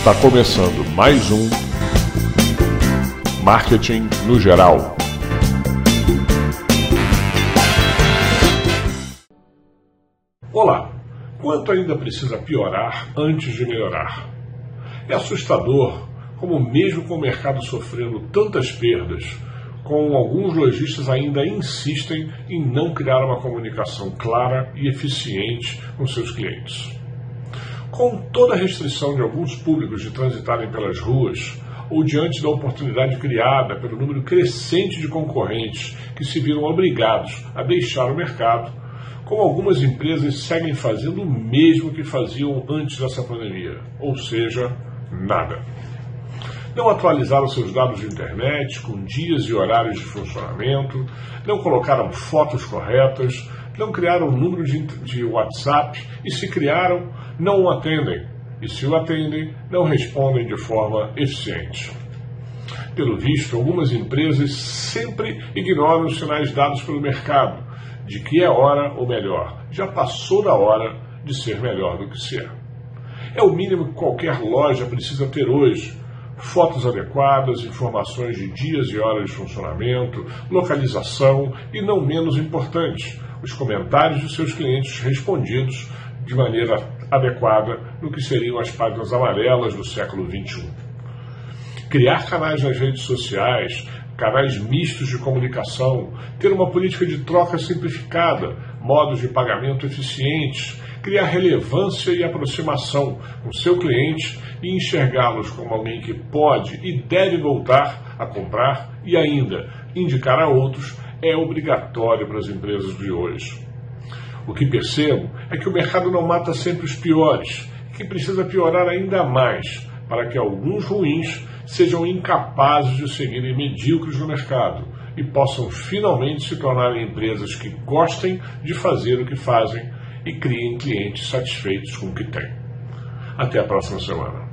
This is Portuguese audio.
Está começando mais um Marketing no Geral. Olá! Quanto ainda precisa piorar antes de melhorar? É assustador como, mesmo com o mercado sofrendo tantas perdas, com alguns lojistas ainda insistem em não criar uma comunicação clara e eficiente com seus clientes. Com toda a restrição de alguns públicos de transitarem pelas ruas, ou diante da oportunidade criada pelo número crescente de concorrentes que se viram obrigados a deixar o mercado, como algumas empresas seguem fazendo o mesmo que faziam antes dessa pandemia, ou seja, nada. Não atualizaram seus dados de internet com dias e horários de funcionamento, não colocaram fotos corretas, não criaram um número de, de WhatsApp e, se criaram, não o atendem. E, se o atendem, não respondem de forma eficiente. Pelo visto, algumas empresas sempre ignoram os sinais dados pelo mercado de que é hora, ou melhor, já passou da hora de ser melhor do que ser. É o mínimo que qualquer loja precisa ter hoje fotos adequadas, informações de dias e horas de funcionamento, localização e, não menos importante, os comentários de seus clientes respondidos de maneira adequada no que seriam as páginas amarelas do século XXI. Criar canais nas redes sociais, canais mistos de comunicação, ter uma política de troca simplificada, modos de pagamento eficientes, criar relevância e aproximação com seu cliente e enxergá-los como alguém que pode e deve voltar a comprar e ainda indicar a outros é obrigatório para as empresas de hoje. O que percebo é que o mercado não mata sempre os piores, que precisa piorar ainda mais para que alguns ruins sejam incapazes de seguirem medíocres no mercado e possam finalmente se tornarem empresas que gostem de fazer o que fazem e criem clientes satisfeitos com o que têm. Até a próxima semana.